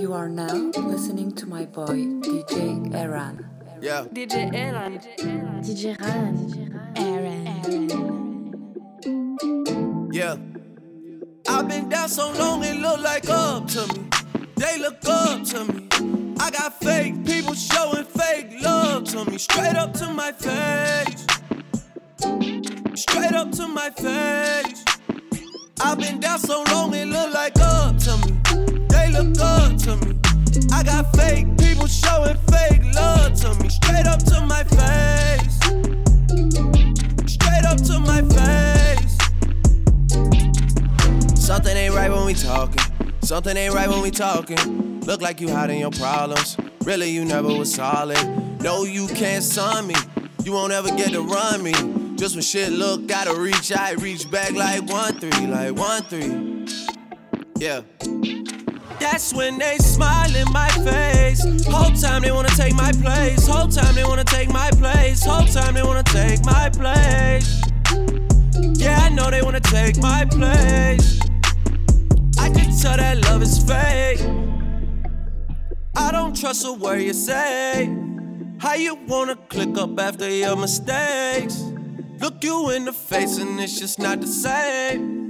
You are now listening to my boy DJ Aaron. Yeah. DJ Aaron. DJ Ran. Aaron. Yeah. I've been down so long it look like up to me. They look up to me. I got fake people showing fake love to me. Straight up to my face. Straight up to my face. I've been down so long it look like up to me. Look up to me. I got fake people showing fake love to me. Straight up to my face. Straight up to my face. Something ain't right when we talking. Something ain't right when we talking. Look like you hiding your problems. Really, you never was solid. No, you can't sign me. You won't ever get to run me. Just when shit look, gotta reach, I reach back like one three, like one three. Yeah. That's when they smile in my face. Whole time they wanna take my place. Whole time they wanna take my place. Whole time they wanna take my place. Yeah, I know they wanna take my place. I can tell that love is fake. I don't trust a word you say. How you wanna click up after your mistakes? Look you in the face and it's just not the same.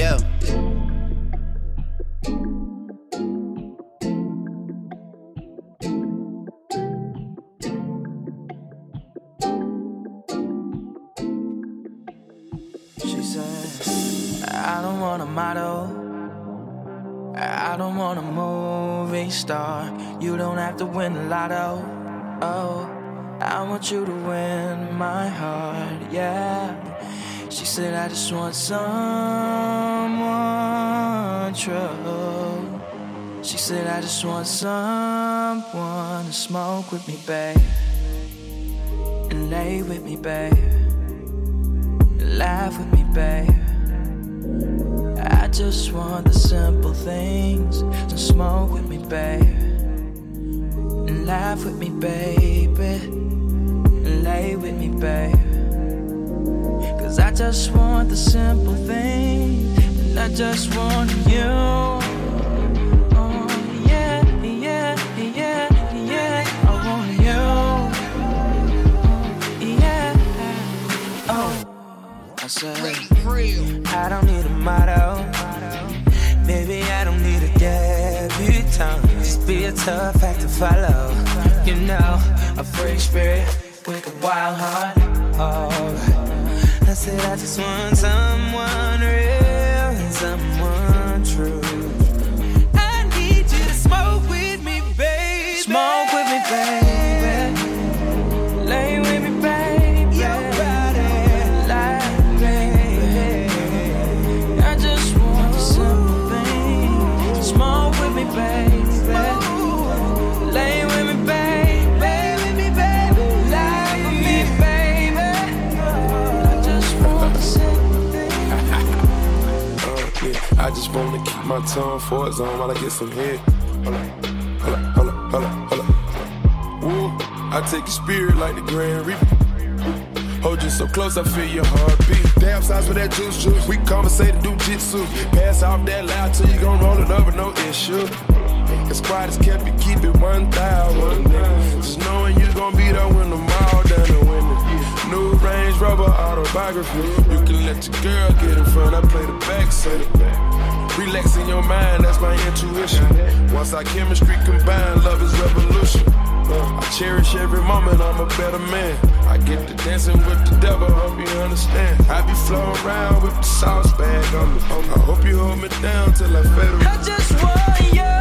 Yeah. She said, I don't want a model. I don't want a movie star. You don't have to win the lotto. Oh, I want you to win my heart, yeah. She said, I just want someone true. She said, I just want someone to smoke with me, babe. And lay with me, babe. Laugh with me, babe. I just want the simple things. So smoke with me, babe. And laugh with me, baby. And lay with me, babe. Cause I just want the simple things. I just want you. Oh, yeah, yeah, yeah, yeah. I oh. don't need a motto. Maybe I don't need a debutante. Just be a tough act to follow. You know, a free spirit with a wild heart. Oh, I said, I just want someone real someone true. I need you to smoke with me, baby. Smoke with me, baby. My tongue for its zone while I get some head. Hold up, hold up, hold up, hold up, hold up. Woo, I take your spirit like the Grand Reaper. Hold you so close, I feel your heartbeat. Damn size for that juice juice. We conversate and do jitsu. Pass off that loud till you gon' roll it over, no issue. As quiet as kept, you keep it 1,000. nigga. Just knowing you gon' be there when the mall done and winning. New Range Rover autobiography. You can let your girl get in front, I play the back seat. Relaxing your mind, that's my intuition. Once our chemistry combined, love is revolution. I cherish every moment, I'm a better man. I get to dancing with the devil, hope you understand. I be flowing around with the sauce bag on me. I hope you hold me down till I fade away. I just want you.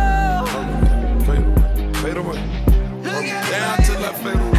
Fade away, fade away. Down till I fade away.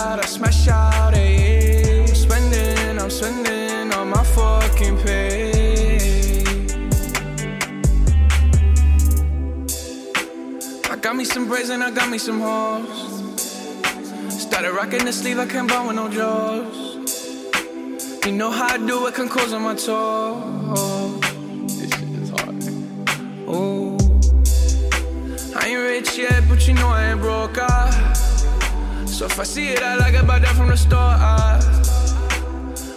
braids and I got me some hoes. Started rocking the sleeve, I can't buy with no jaws. You know how I do it, can close on my toes. This shit is hard. Ooh. I ain't rich yet, but you know I ain't broke. Ah. So if I see it, I like it, buy that from the store. Ah.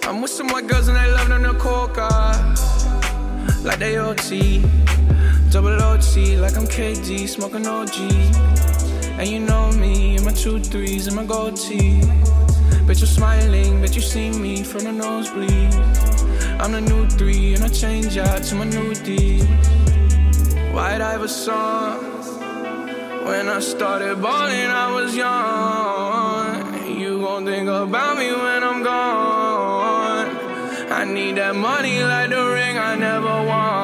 I'm with some white girls and they love them the coca. Like they OT, double OT, like I'm KD, smoking OG. And you know me, and my two threes and my gold tee. Bitch, you smiling, bet you see me from the nosebleed. I'm the new three, and I change out to my new D. White Iverson. When I started balling, I was young. You gon' think about me when I'm gone. I need that money like the ring I never won.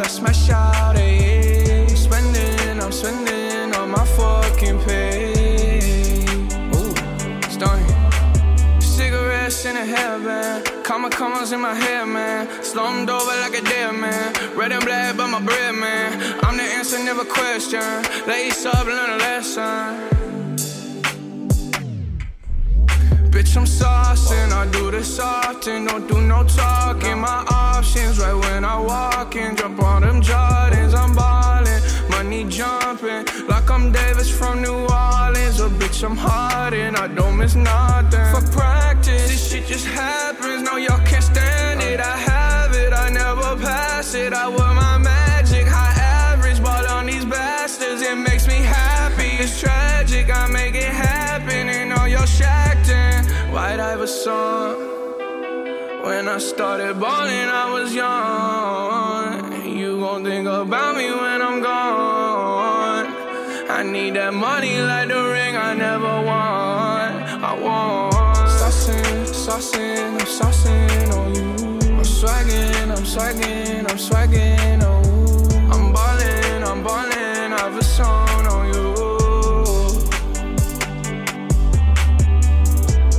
Comma commas in my head, man. Slumped over like a dead man. Red and black, but my bread, man. I'm the answer, never question. Lace up, learn a lesson. Bitch, I'm saucing, I do this often, don't do no talking. My options right when I walk in, jump on them Jordans, I'm ballin', money jumping, like I'm Davis from New Orleans. I'm hard and I don't miss nothing. For practice, this shit just happens, no, y'all can't stand it. I have it, I never pass it. I wear my magic, high average, ball on these bastards, it makes me happy. It's tragic, I make it happen, and all y'all shacked in. White Iverson. When I started balling, I was young. You gon' think about me when I'm gone. I need that money like the ring I never won. I want. Saucing, saucing, I'm saucing on you. I'm swagging, I'm swagging, I'm swagging, oh. I'm ballin', I'm ballin', I have a song on you.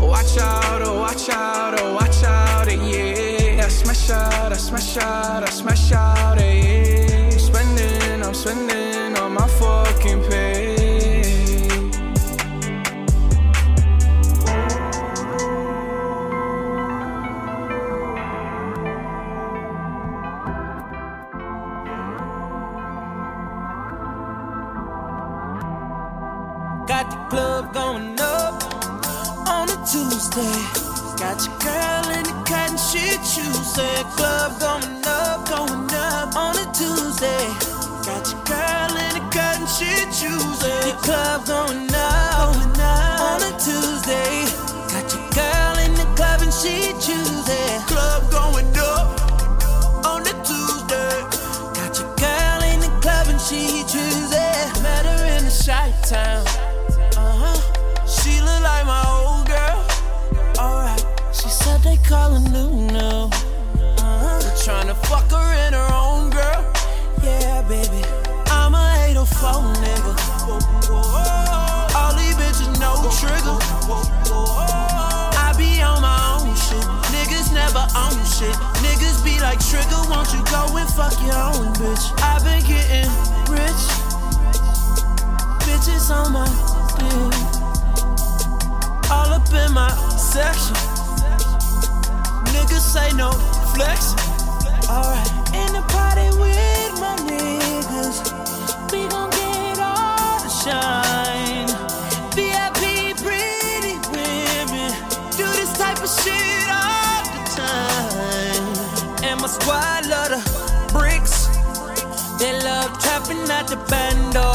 Watch out, oh, watch out, oh, watch out, eh, yeah. I smash out, I smash out, I smash out, eh, yeah. I'm spending, I'm spending going up on a Tuesday. Got your girl in the cotton shit Tuesday. Club going up, going up on a Tuesday. Got your girl in the cotton shit Tuesday. The club going up, going up on a Tuesday. Got your girl in the club and she Tuesday. Club going up on a Tuesday. Got your girl in the club and she Tuesday. Met her in the shy town. Call her new new. Uh-huh. Tryna fuck her in her own girl. Yeah, baby. I'm a 804 nigga. All these bitches no trigger. I be on my own shit. Niggas never own shit. Niggas be like trigger, won't you go and fuck your own bitch? i been getting rich. Bitches on my dick. All up in my section could say no flex. Alright. In the party with my niggas, we gon' get all the shine. VIP, pretty women, do this type of shit all the time. And my squad love the bricks. They love trapping at the bando.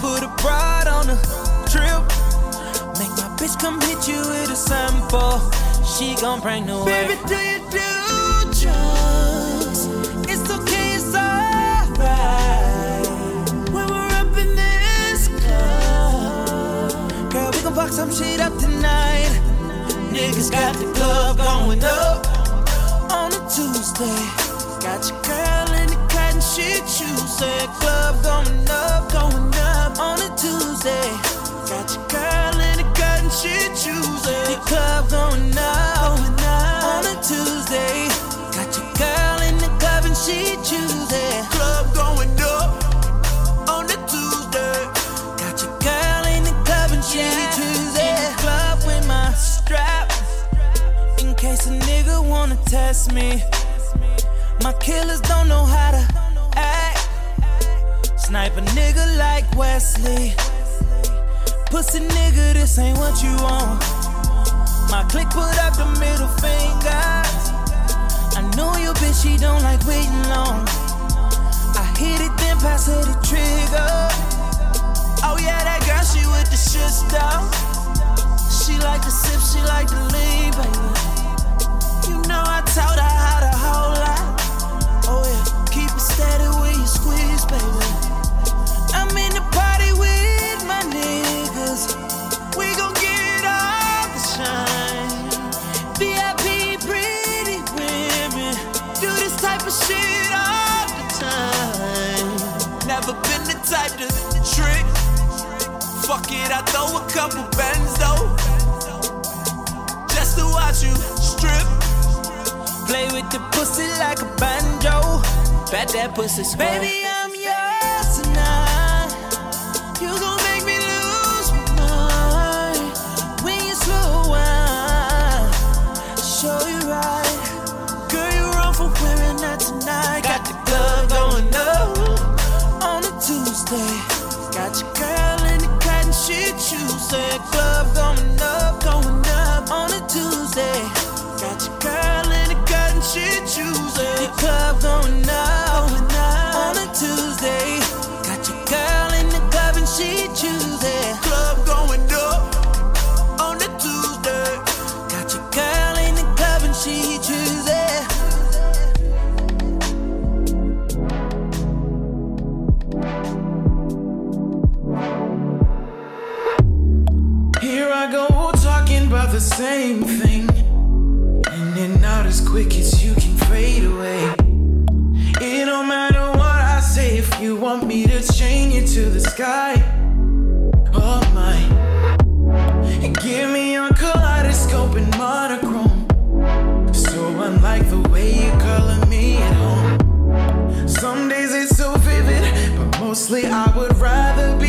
Put a broad on a trip. Make my bitch come hit you with a sample. She gon' bring the way. Baby, do you do drugs? It's okay, it's alright. When we're up in this club, girl, we gon' fuck some shit up tonight. Niggas got the club going up on a Tuesday. Got your girl in the cotton shit Tuesday. Club going up, going up club going up, on a Tuesday. Got your girl in the club and she Tuesday. Club going up on a Tuesday. Got your girl in the club and she Tuesday. In the club with my strap. In case a nigga wanna test me. My killers don't know how to act. Snipe a nigga like Wesley. Pussy nigga, this ain't what you want. My click put up the middle fingers. I know your bitch, she don't like waiting long. I hit it, then pass her the trigger. Oh yeah, that girl, she with the shit stuff. She like to sip, she like to lean, baby. You know I taught her how to hold out. Oh yeah, keep it steady when you squeeze, baby. Fuck it, I throw a couple bands though. Just to watch you strip. Play with the pussy like a banjo. Bet that pussy squirt. Baby, I'm yours tonight. You gon' make me lose my mind when you slow wine. Show you right, girl. You wrong for wearing that tonight. Got the club going up on a Tuesday. Tuesday. Club going up, going up on a Tuesday. Got your girl in the cotton shit Tuesday. The club going up, same thing. In and out as quick as you can fade away. It don't matter what I say if you want me to chain you to the sky. Oh my. Give me your kaleidoscope and monochrome. So unlike the way you color me at home. Some days it's so vivid, but mostly I would rather be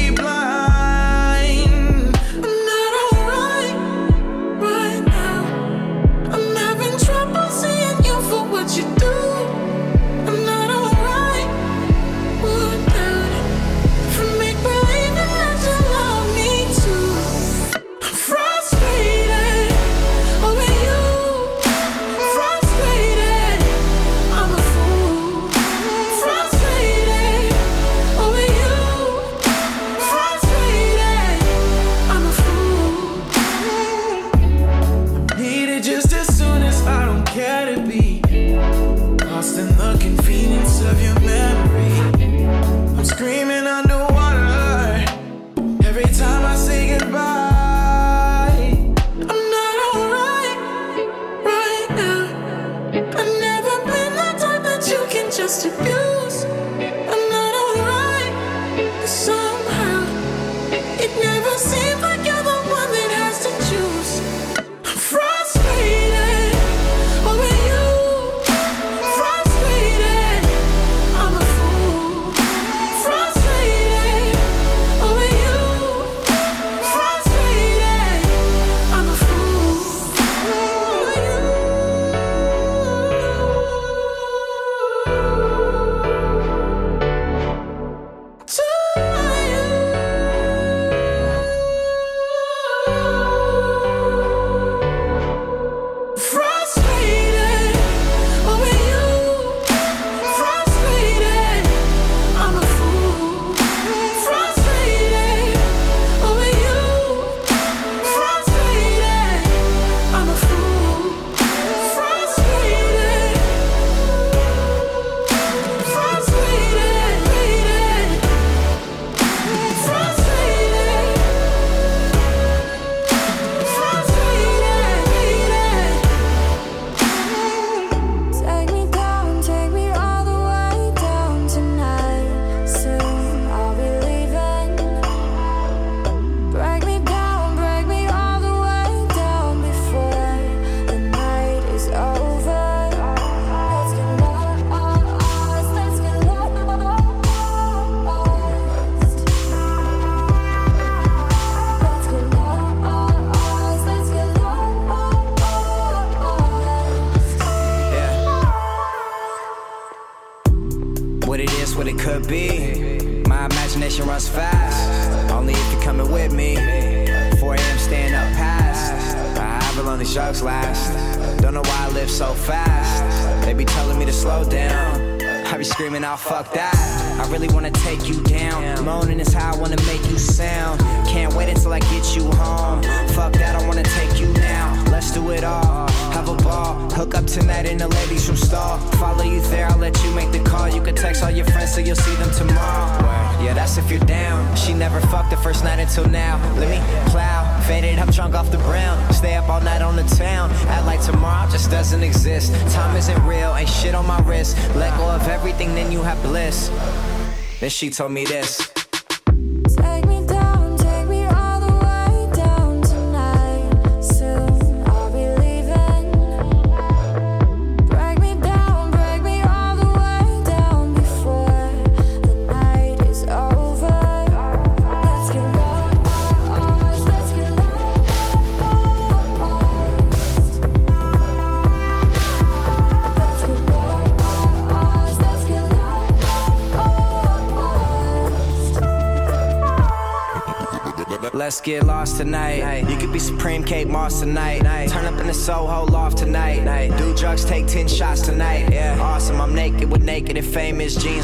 she told me this.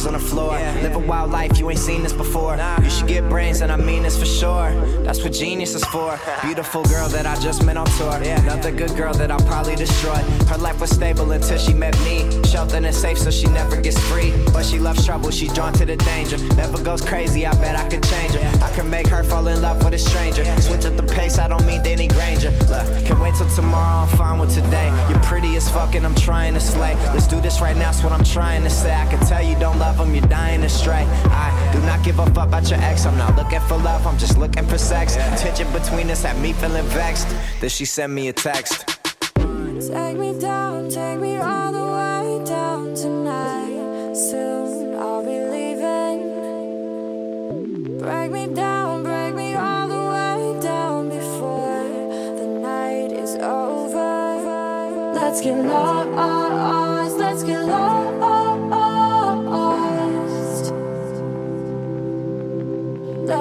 On the floor. Live a wild life, you ain't seen this before. You should get brains, and I mean this for sure. That's what genius is for. Beautiful girl that I just met on tour. Another good girl that I'll probably destroy. Her life was stable until she met me. Sheltered and safe, so she never gets free. But she loves trouble, she's drawn to the danger. Never goes crazy, I bet I could change her. I can make her fall in love with a stranger. Switch up the pace, I don't mean Danny Granger. Look, can wait till tomorrow, I'm fine with today. You're pretty as fuck and I'm trying to slay. Let's do this right now, that's what I'm trying to say. I can tell you don't love him, you're dying to stray. I do not give a fuck about your ex. I'm not looking for love, I'm just looking for sex. Tension between us had me feeling vexed. Then she sent me a text. Take me down, take me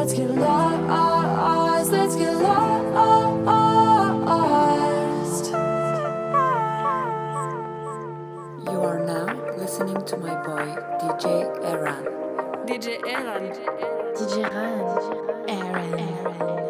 Let's get lost, let's get lost. You are now listening to my boy DJ Aaron. DJ Aaron. DJ Aaron. Aaron.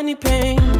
any pain.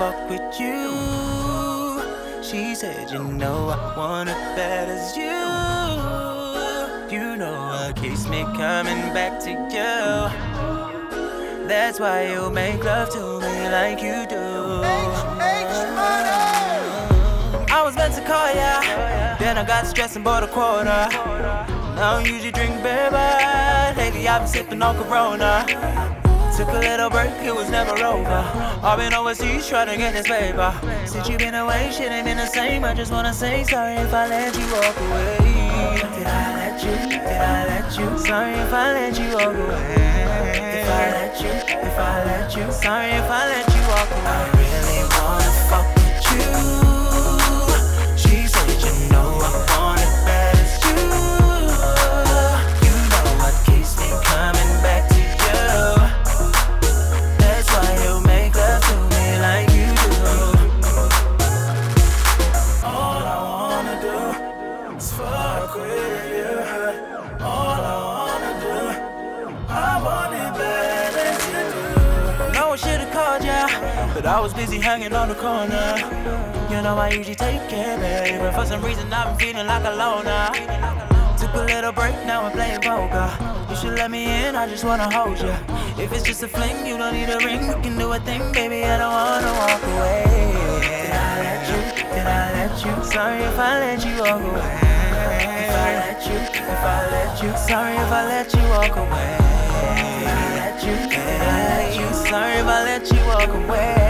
stressing said, You know, I want it as You You know, I kiss me coming back to you. That's why you make love to me like you do. I was about to call ya. Then I got stressed and bought a quota. I don't usually drink beer, but lately I've been sipping on Corona. Took a little break, it was never over. I've been overseas trying to get this paper. Since you been away, shit ain't been the same. I just wanna say sorry if I let you walk away. Did I let you? Did I let you? Sorry if I let you walk away. If I let you, if I let you. Sorry if I let you walk away. I was busy hanging on the corner. You know I usually take care, baby, but for some reason I've been feeling like a loner. Took a little break, now I'm playing poker. You should let me in, I just wanna hold you. If it's just a fling, you don't need a ring. We can do a thing, baby, I don't wanna walk away. Did I let you? Did I let you? Sorry if I let you walk away. If I let you, if I let you, sorry if I let you walk away. Did I let you? Did I let you? Sorry if I let you walk away.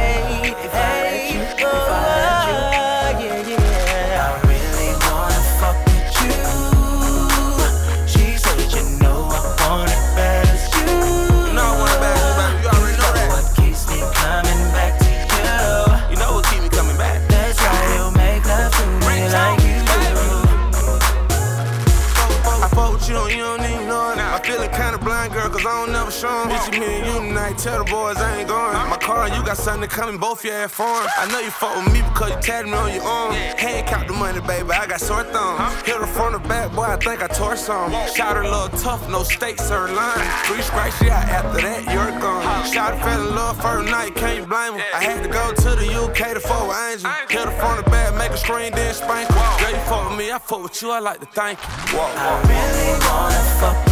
You, don't, you don't even know it. I feeling kinda blind, girl, cause I don't never show 'em. It's me and you tonight, tell the boys I ain't going. My car, you got something coming, both your ass foreign. I know you fuck with me because you tatted me on your arm. Hand count the money, baby, I got sore thumbs. Hit her from the back, boy, I think I tore some. Shot her a little tough, no steaks, her line. Three scratch, yeah, after that, you're gone. Shot her fell in love first night, can't you blame her? I had to go to the UK to fuck with Angel. Hit her from the back, make a screen, then spank her. Girl, you fuck with me, I fuck with you, I like to thank you. I really wanna fuck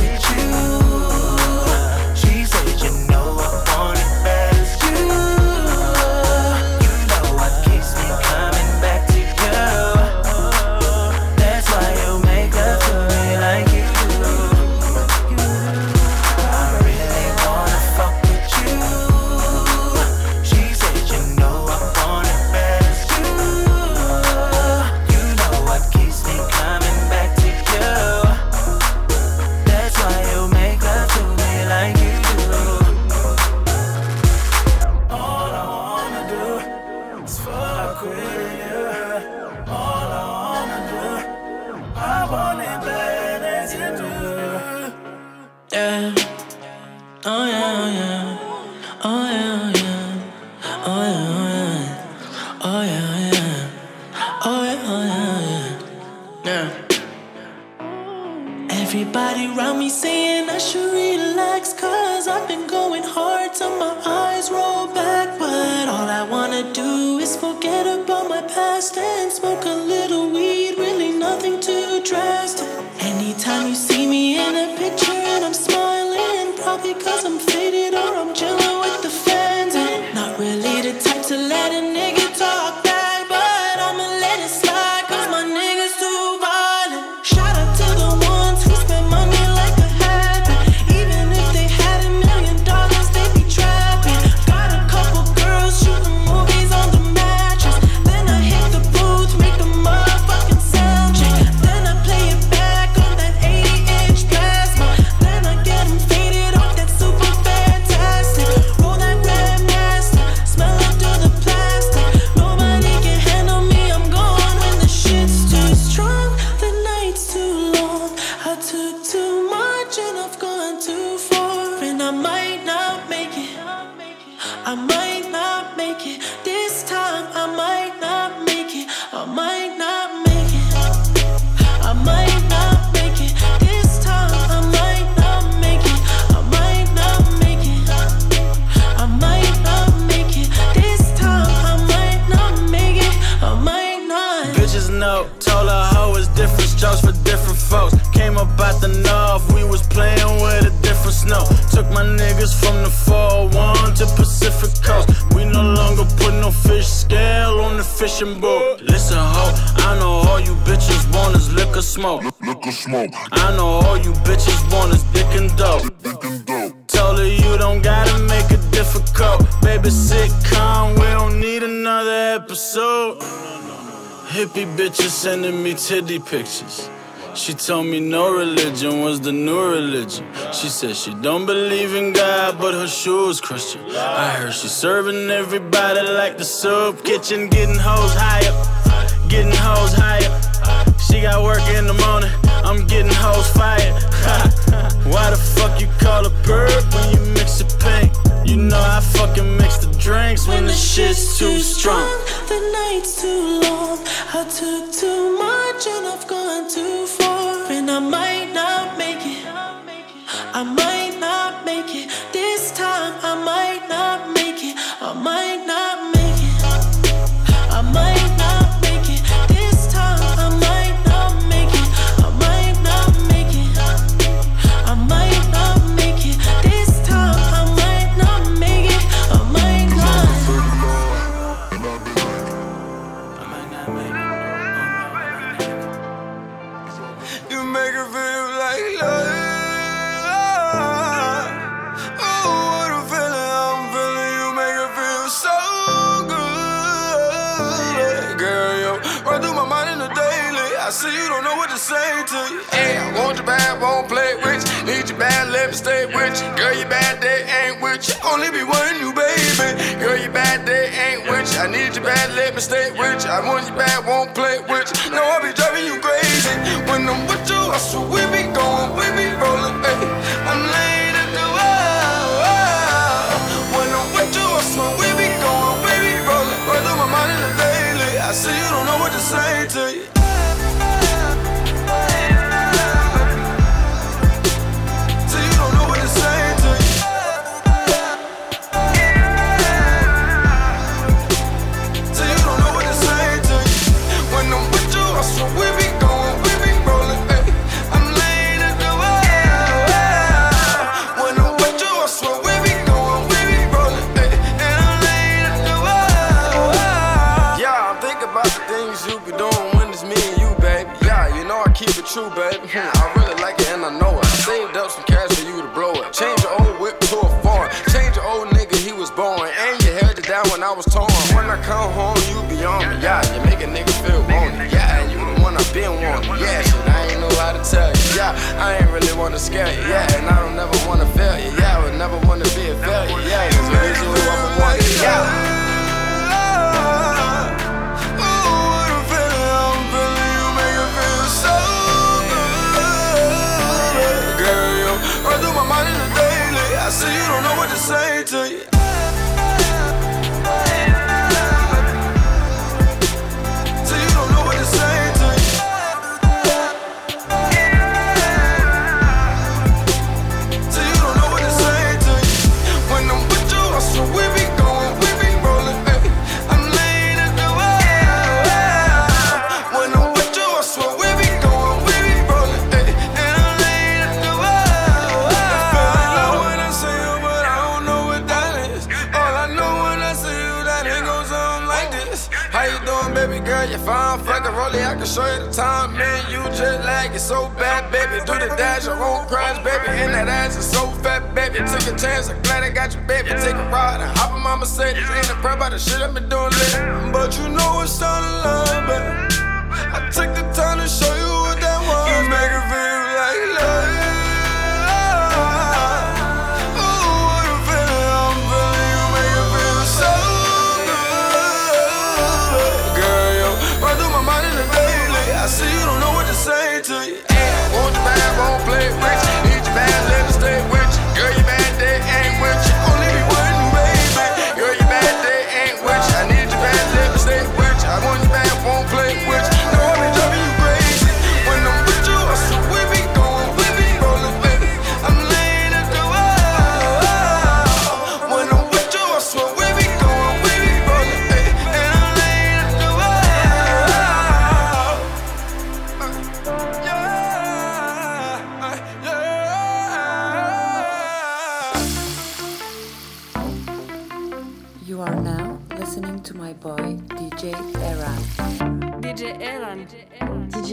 sending me titty pictures. She told me no religion was the new religion. She said she don't believe in God, but her shoes Christian. I heard she serving everybody like the soup kitchen, getting hoes higher, getting hoes higher. She got work in the morning, I'm getting hoes fired. Why the fuck you call a perp when you mix it pink? You know I fucking mix the drinks when the shit's too strong. The night's too long. I took too much and I've gone too far. And I might not make it. I might not make it.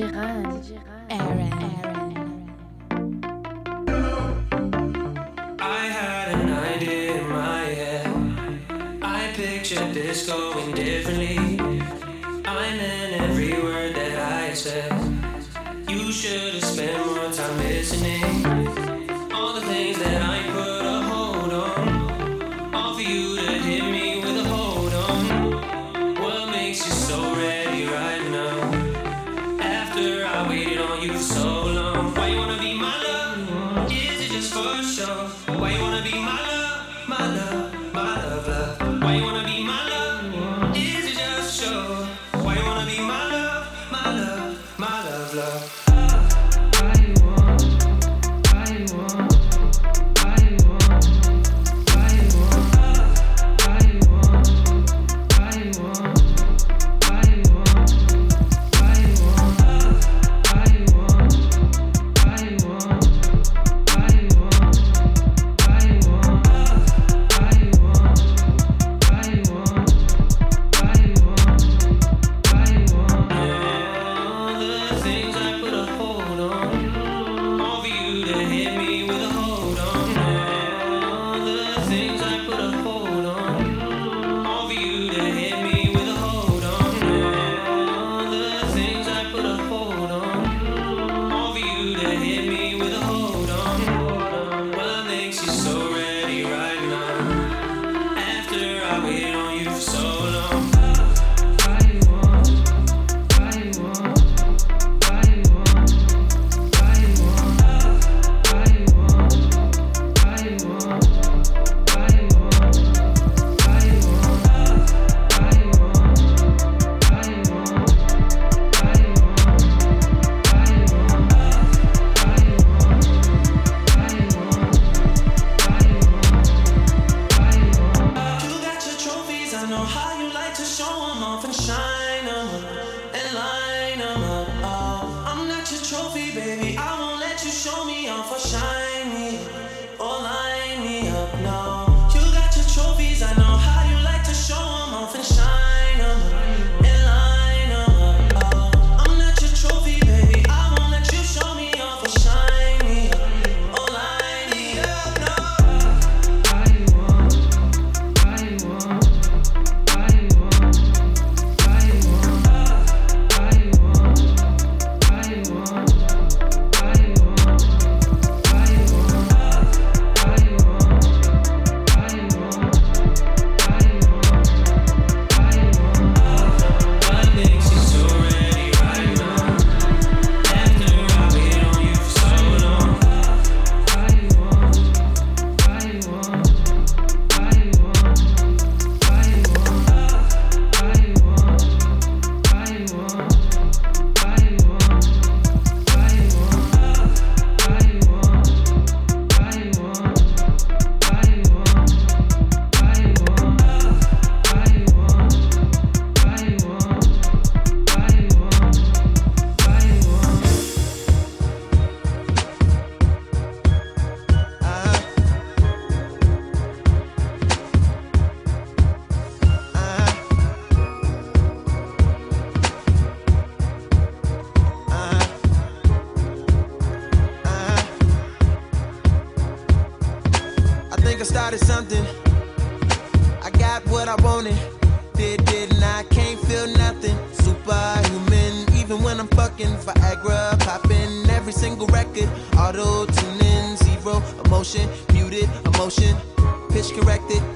I had an idea in my head. I pictured this going differently. I meant every word that I said. You should have spent more time listening.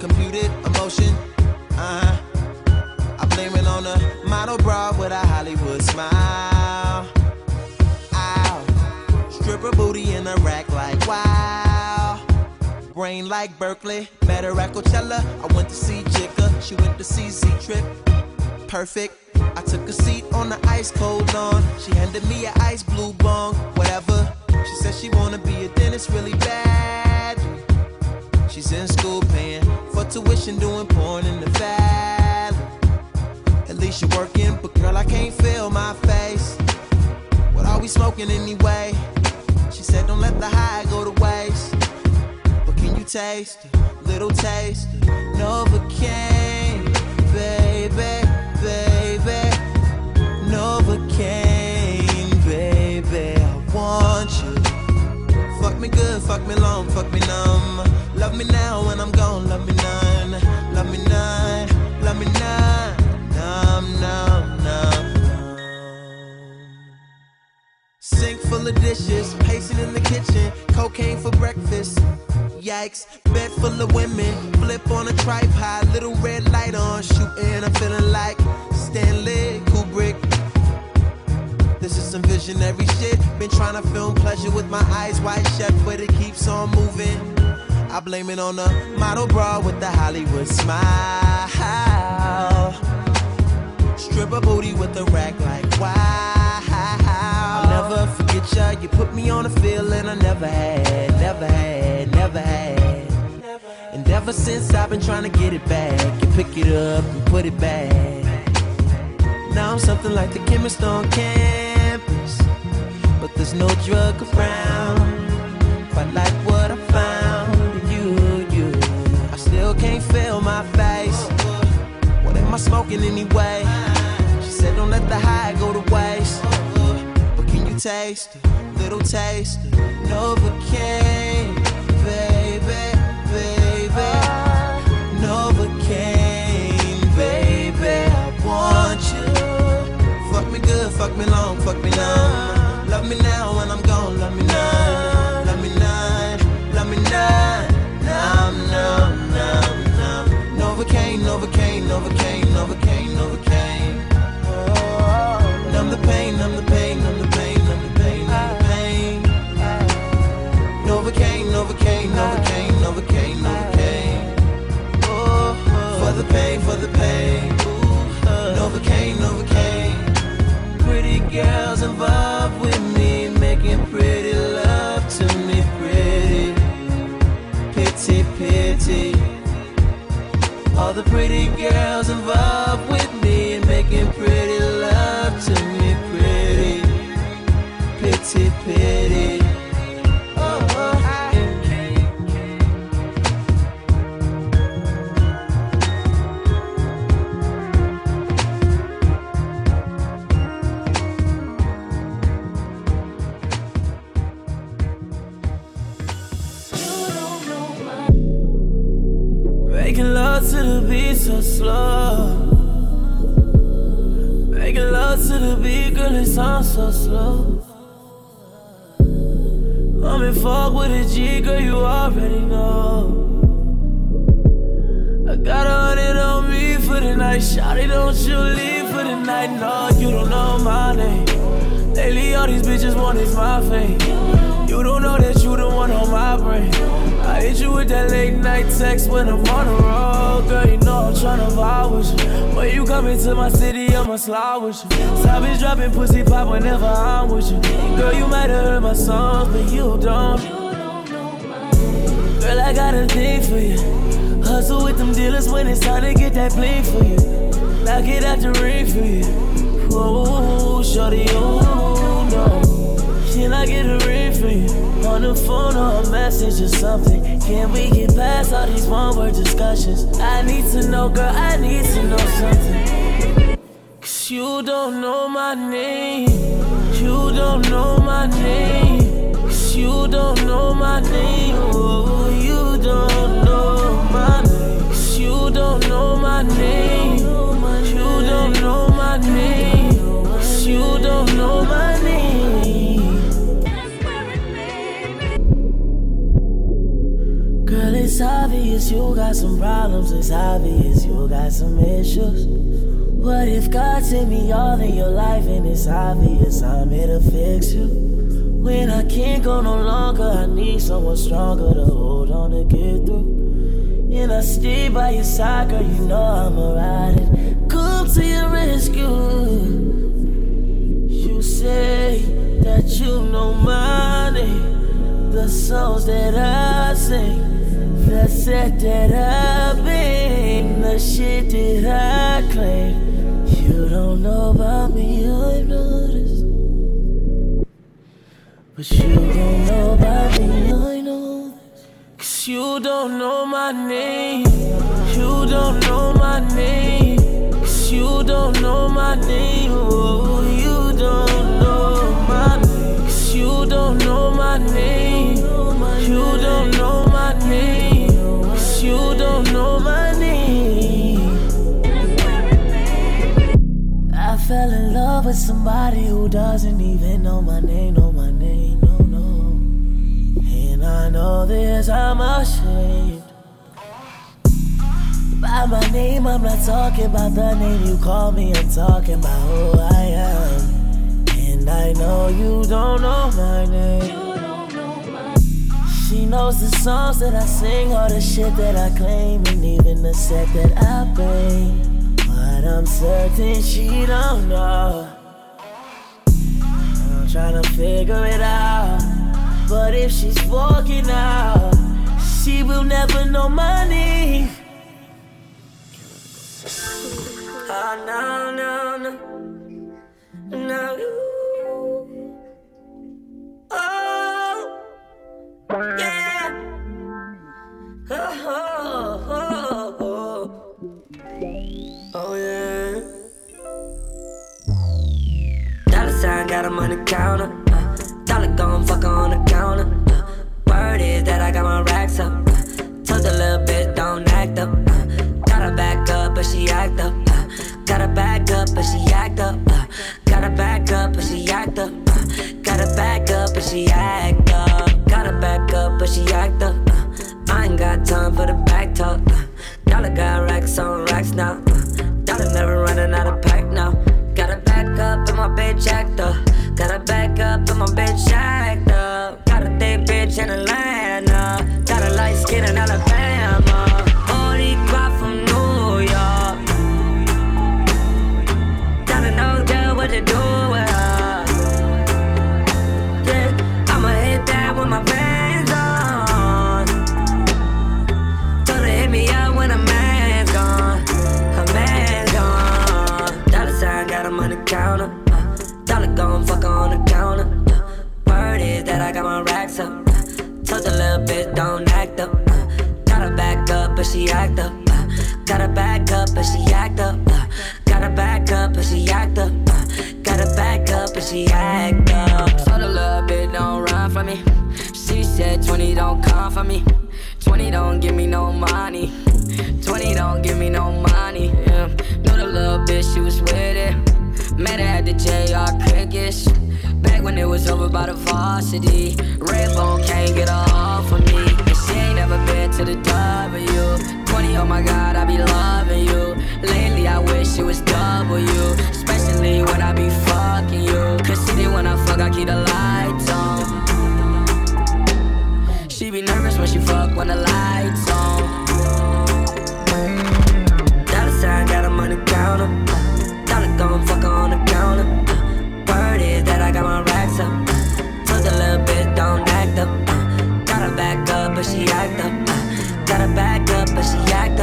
Computed emotion. Uh huh. I blame it on a model bra with a Hollywood smile. Ow. Stripper booty in a rack like wow. Brain like Berkeley, better at Coachella. I went to see Jigga, she went to see Z Trip. Perfect. I took a seat on the ice cold lawn. She handed me an ice blue bong, whatever. She said she wanna be a dentist really bad. She's in school paying tuition, doing porn in the valley. At least you're working, but girl, I can't feel my face. What are we smoking anyway? She said, Don't let the high go to waste. But can you taste a little taste? Novacane, baby, baby. Novacane, baby. I want you. Fuck me good, fuck me long, fuck me numb. Love me now when I'm gone, love me Sink full of dishes, pacing in the kitchen, cocaine for breakfast. Yikes, bed full of women, flip on a tripod, little red light on, shooting. I'm feeling like Stanley Kubrick. This is some visionary shit. Been trying to film pleasure with my eyes wide shut, but it keeps on moving. I blame it on the model bra with the Hollywood smile. Stripper booty with a rack like wow. You put me on a feeling I never had, never had, never had. And ever since I've been trying to get it back, you pick it up and put it back. Now I'm something like the chemist on campus, but there's no drug around. Quite like what I found in you, you. I still can't feel my face. What am I smoking anyway? Taste little taste Novacane, baby, baby? Novacane, baby, I want you. Fuck me good, fuck me long, fuck me numb. Love me now pretty girls involved Into my city, I'ma slide with you. Savage dropping pussy pop whenever I'm with you. Girl, you might have heard my songs, but you don't. Girl, I got a thing for you. Hustle with them dealers when it's time to get that bling for you. Knock it out the ring for you. Whoa, shorty, oh no. Can I get a ring for you? On the phone or a message or something. Can we get past all these one word discussions? I need to know, girl, I need to know something. You don't know my name. You don't know my name. Cause you don't know my name. Oh, you don't know my name. Cause you don't know my name. You don't know my name. Cause you don't know my name. Girl, it's obvious you got some problems. It's obvious you got some issues. What if God sent me all in your life and it's obvious I'm here to fix you? When I can't go no longer, I need someone stronger to hold on to get through. And I stay by your side, girl, you know I'ma ride it. Come to your rescue. You say that you know my name, the songs that I sing, the set that I been, the shit that I claim. You don't know about me, I've noticed. But you don't know about me, I know. Cause you don't know my name. You don't know my name. Cause you don't know my name. Oh, you don't know my name. Cause you don't know my name. Love with somebody who doesn't even know my name, know my name, no, no. And I know this, I'm ashamed. By my name, I'm not talking about the name you call me, I'm talking about who I am. And I know you don't know my name. She knows the songs that I sing, all the shit that I claim, and even the set that I bring. But I'm certain she don't know. Trying to figure it out. But if she's walking out, she will never know my name. Oh, no, no, no. No. Oh, yeah. Oh, oh, oh, oh. Oh, yeah. Got him on the counter. Uh, dollar gon' fuck on the counter. Uh, word is that I got my racks up. Uh, told the little bitch don't act up. Uh, gotta back up, but she act up. Uh, gotta back up, but she act up. Uh, gotta back up, but she act up. Uh, gotta back up, but she act up. Gotta back up, but she act up. Uh, I ain't got time for the back talk. Uh, dollar got racks on racks now. Uh, dollar never running out of pack now. Up and my bitch act up. Gotta back up and my bitch act up. Got a thick bitch in Atlanta. Got a light skin in Alabama. Told the little bitch don't act up. Uh, gotta back up, but she act up. Uh, gotta back up, but she act up. Uh, gotta back up, but she act up. Uh, gotta back up, but she act up. Told the little bitch don't run from me. She said 20 don't come for me. 20 don't give me no money. 20 don't give me no money. Yeah. Know the little bitch, she was with it. Met her at the JR Crickets. Back when it was over by the varsity. Redbone can't get her off of me. And she ain't never been to the W. 20, oh my god, I be loving you. Lately, I wish it was W. Especially when I be fucking you. Cause see, when I fuck, I keep the lights on. She be nervous when she fuck when the lights on. Dollar sign got him on the counter. Dollar gon' fuck on the back up, but she act up. Uh, gotta back up, but she act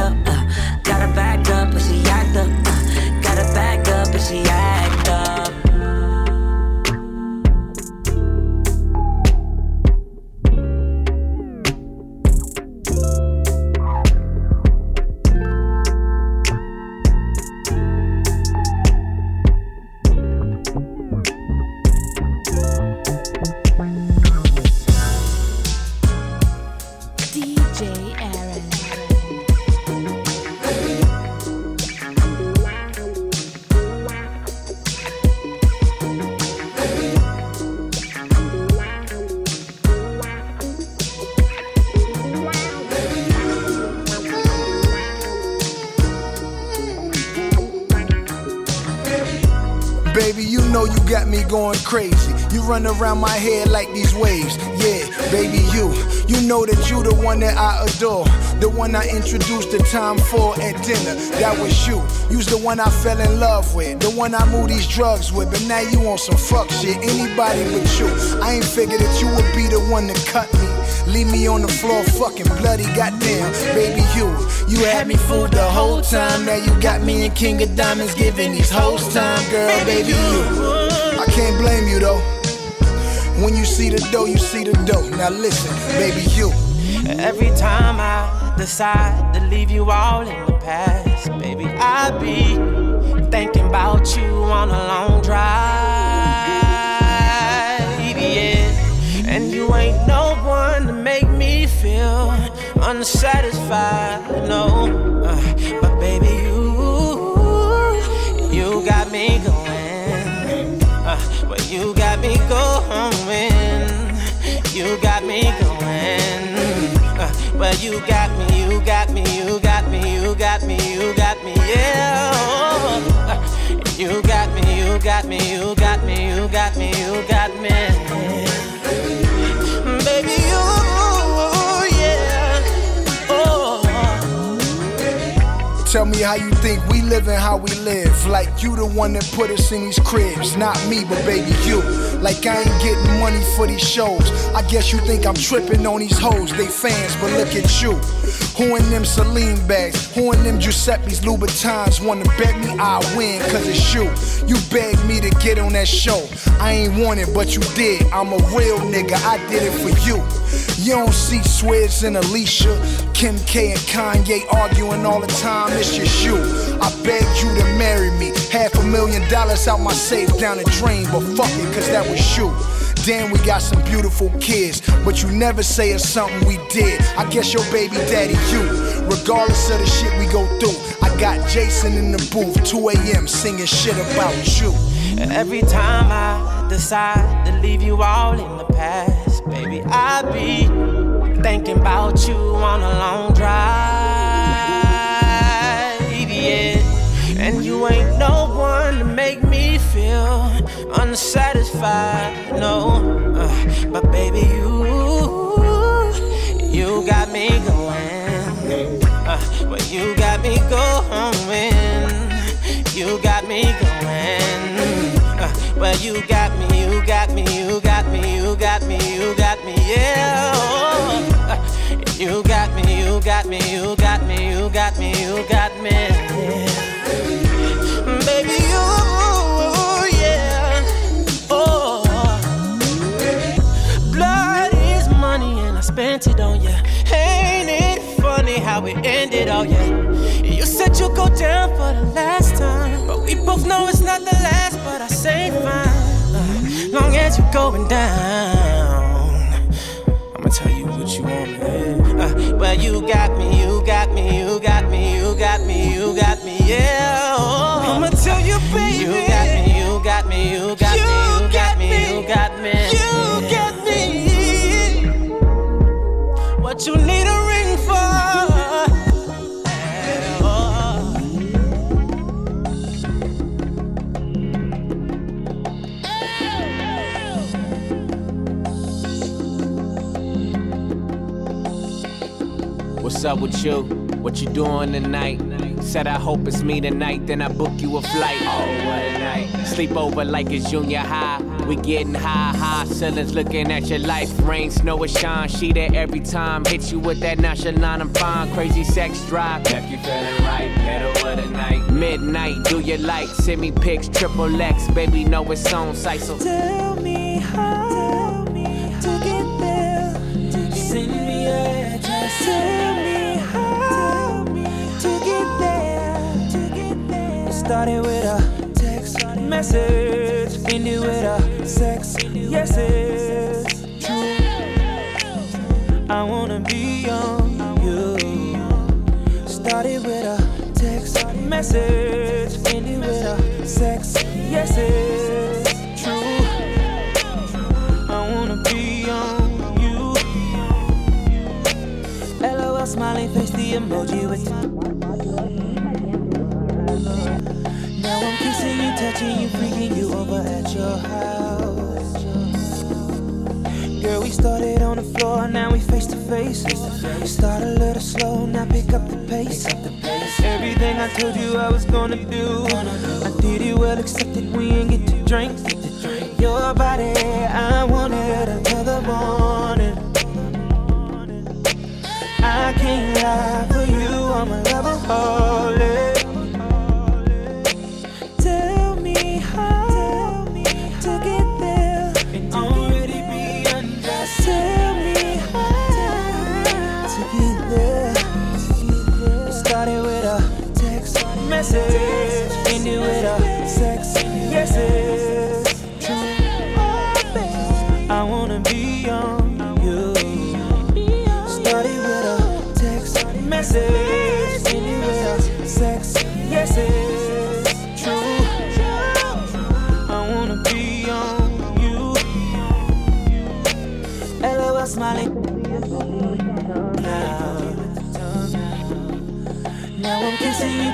run around my head like these waves. Yeah, baby, you. You know that you the one that I adore. The one I introduced the time for at dinner. That was you. You's the one I fell in love with. The one I moved these drugs with. But now you on some fuck shit. Anybody but you. I ain't figured that you would be the one to cut me. Leave me on the floor fucking bloody. Goddamn, baby, you. You had me fooled the whole time. Now you got me in King of Diamonds giving these hoes time. Girl, baby, you. I can't blame you though. When you see the dough, you see the dough. Now listen, baby, you. Every time I decide to leave you all in the past, baby, I be thinking about you on a long drive, yeah. And you ain't no one to make me feel unsatisfied, no. Uh, but baby, you, you got me going. Uh, well, you got me going. You got me going. Uh, well, you got me, you got me, you got me, you got me, you got me, yeah. Uh, you got me, you got me, you got me, you got me, how you think we live and how we live. Like you the one that put us in these cribs. Not me, but baby you. Like I ain't getting money for these shows. I guess you think I'm tripping on these hoes. They fans, but look at you. Who in them Celine bags? Who in them Giuseppe's Louboutins? Wanna bet me I win, cause it's you. You begged me to get on that show. I ain't want it, but you did. I'm a real nigga, I did it for you. You don't see Swizz and Alicia, Kim K and Kanye arguing all the time. It's just you. I begged you to marry me. Half a million dollars out my safe down the drain, but fuck it, cause that was you. Damn, we got some beautiful kids, but you never say it's something we did. I guess your baby daddy, you. Regardless of the shit we go through, I got Jason in the booth, 2 a.m. singing shit about you. And every time I decide to leave you all thinking about you on a long drive, yeah. And you ain't no one to make me feel unsatisfied, no. Uh, but baby, you, you got me going. Uh, well, you got me going. You got me going. Uh, well, you got me, you got me, you got me, you got me, you got me, you got me, you got me, you got me, you got me. Baby, you, yeah. Oh, blood is money and I spent it on you. Ain't it funny how it ended? Oh yeah. You said you'd go down for the last time, but we both know it's not the last. But I say fine, long as you're going down. What you want. Uh, well, you got me, you got me, you got me, you got me, you got me, yeah. What's up with you? What you doing tonight? Said I hope it's me tonight, then I book you a flight. Oh, what a night. Sleep over like it's junior high. We getting high, high ceilings looking at your life. Rain, snow, or shine. She there every time. Hit you with that nonchalant, I'm fine. Crazy sex drive. Left you feeling right, middle of the night. Midnight, do you like? Send me pics, triple X. Baby, know it's on site, so Tell me how started with a text message, ended with a sex yeses. True. I wanna be on you. Started with a text message, ended with a sex yeses. True. I wanna be on you. LOL smiling face, the emoji with. Touching you, freaking you over at your house. Girl, we started on the floor, now we face to face. Start a little slow, now pick up the pace. Everything I told you I was gonna do, I did it well, except that we ain't get to drink. Your body, I want it until the morning. I can't lie for you, I'm a lover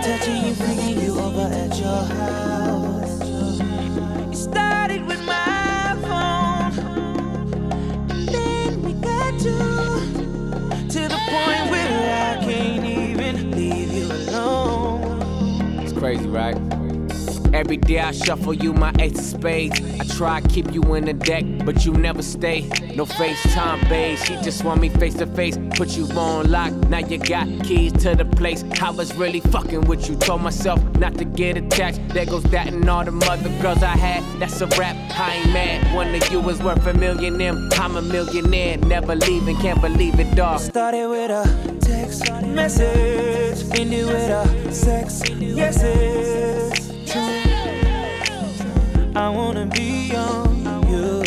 touching you, bringing you over at your house. It started with my phone, and then we got to to the point where I can't even leave you alone. It's crazy, right? Every day I shuffle you my ace of spades. I try to keep you in the deck, but you never stay. No FaceTime, babe. She just want me face to face. Put you on lock. Now you got keys to the place. I was really fucking with you. Told myself not to get attached. There goes that and all the mother girls I had. That's a rap. I ain't mad. One of you is worth a million M. I'm a millionaire. Never leaving. Can't believe it, dog. Started with a text message, ended with a sex yeses. True, I wanna be on you.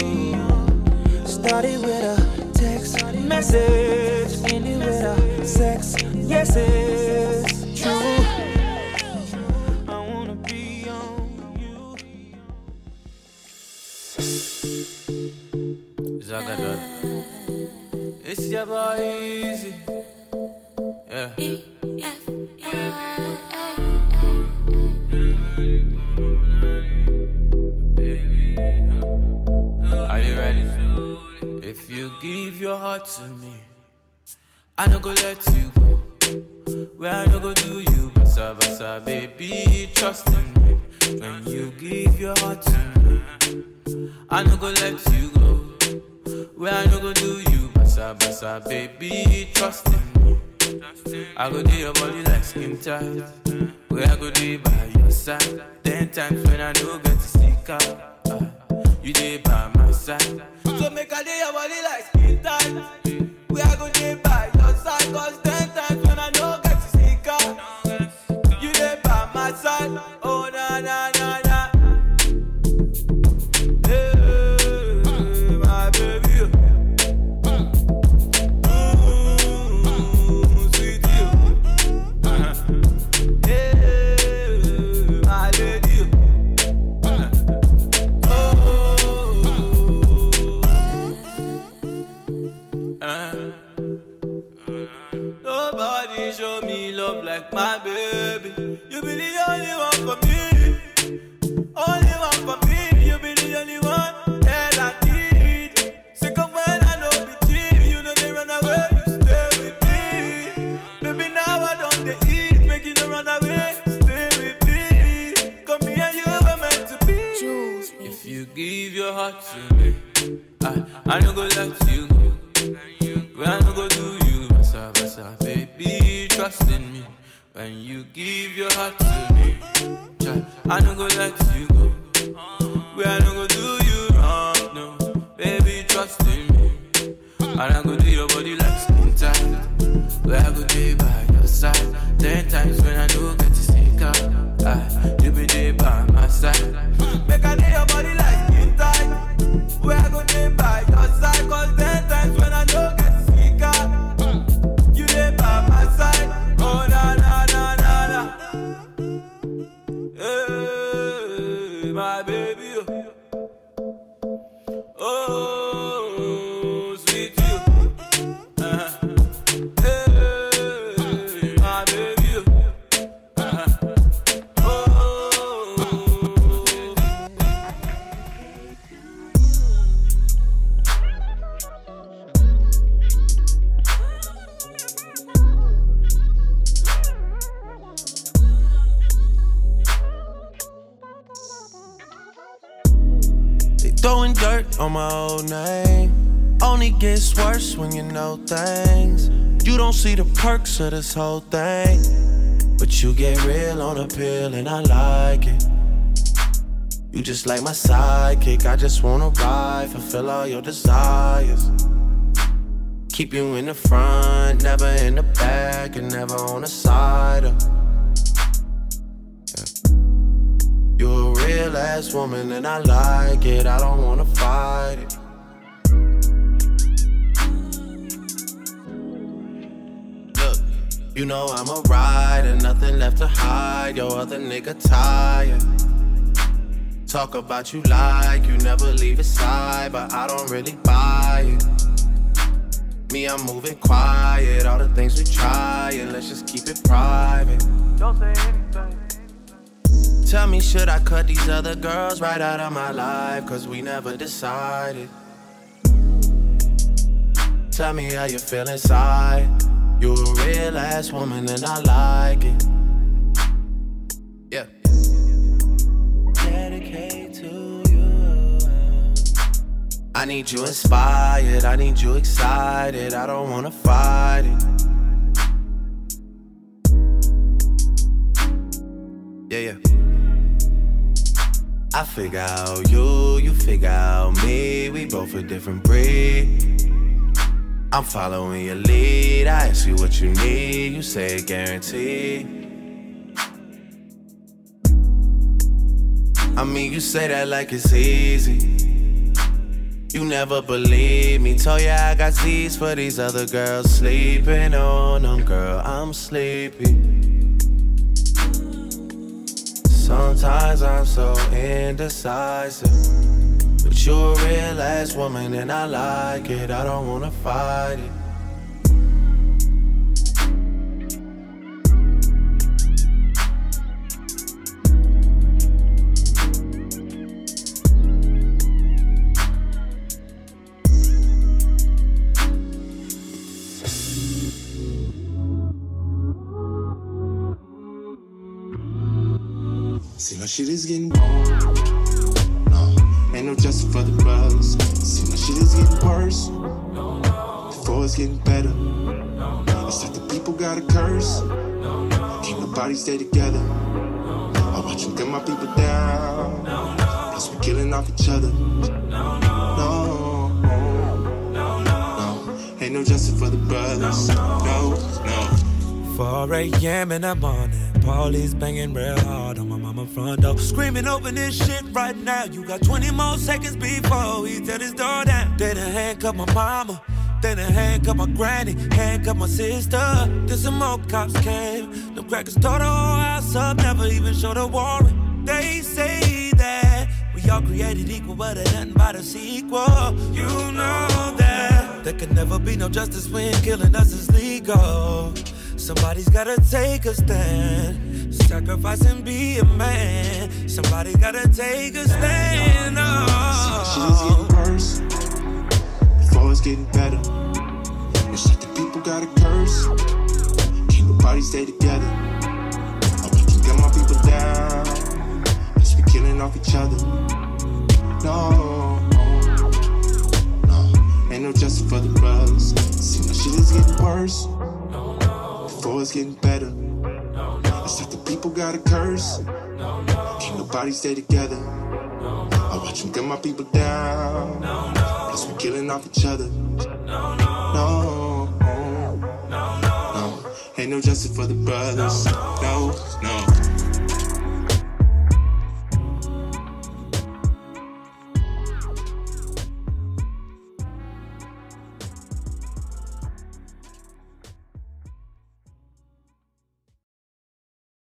Started with a text message, ended with a sex yeses. True, I wanna be on you. Zagadot. It's your boy Eazi. Yeah. Are you ready? If you give your heart to me, I no go let you go. Where I no go do you, basa basa, baby, trust in me. When you give your heart to me, I no go let you go. Where I no go do you, basa basa, baby, trust in me. I go do your body like skin tight. Where I go do by your side. Ten times when I no get to stick out, ah, you dey by my side. So make I do your body like skin tight. Where I go do by your side, cause ten my baby. Of this whole thing. But you get real on a pill and I like it. You just like my sidekick. I just wanna ride, fulfill all your desires. Keep you in the front, never in the back, and never on the side. Of. You a real ass woman, and I like it. I don't wanna fight it. You know I'm a rider, nothing left to hide. Your other nigga tired. Talk about you like you never leave his side, but I don't really buy it. Me, I'm moving quiet. All the things we try, and let's just keep it private. Don't say anything. Tell me, should I cut these other girls right out of my life? Cause we never decided. Tell me how you feel inside. You a real ass woman, and I like it. Yeah. Dedicate to you. I need you inspired. I need you excited. I don't wanna fight it. Yeah, yeah. I figure out you, you figure out me. We both a different breed. I'm following your lead. I ask you what you need. You say guaranteed. I mean, you say that like it's easy. You never believe me. Told ya I got Z's for these other girls. Sleeping on them, girl. I'm sleepy. Sometimes I'm so indecisive. But you're a real ass woman and I like it. I don't wanna fight it. See, my shit is getting boring. Ain't no justice for the brothers. See, my shit is getting worse. Before it's getting better. It's like the people got a curse. Can't nobody stay together. I watch them get my people down. Plus, we're killing off each other. No, no, ain't no justice for the brothers. No, no. 4 a.m. in the morning. Police banging real hard on my mama front door. Screaming, open this shit right now. You got 20 more seconds before he tear this door down. They done handcuff my mama. They done handcuff my granny. Handcuff my sister. Then some more cops came. The crackers tore the whole house up. Never even showed a warrant. They say that we all created equal, but it nothing but a sequel. You know that there can never be no justice when killing us is legal. Somebody's gotta take a stand, sacrifice and be a man. Somebody gotta take a stand. Shit is getting worse before it's getting better. It's like the people got a curse. Can't nobody stay together. I we can get my people down. Let's be killing off each other. No, no, ain't no justice for the brothers. See, my shit is getting worse it's getting better. It's like the people got a curse. Can't nobody stay together. I watch them gun my people down. Plus, we killing off each other. No, no, ain't no justice for the brothers. No, no.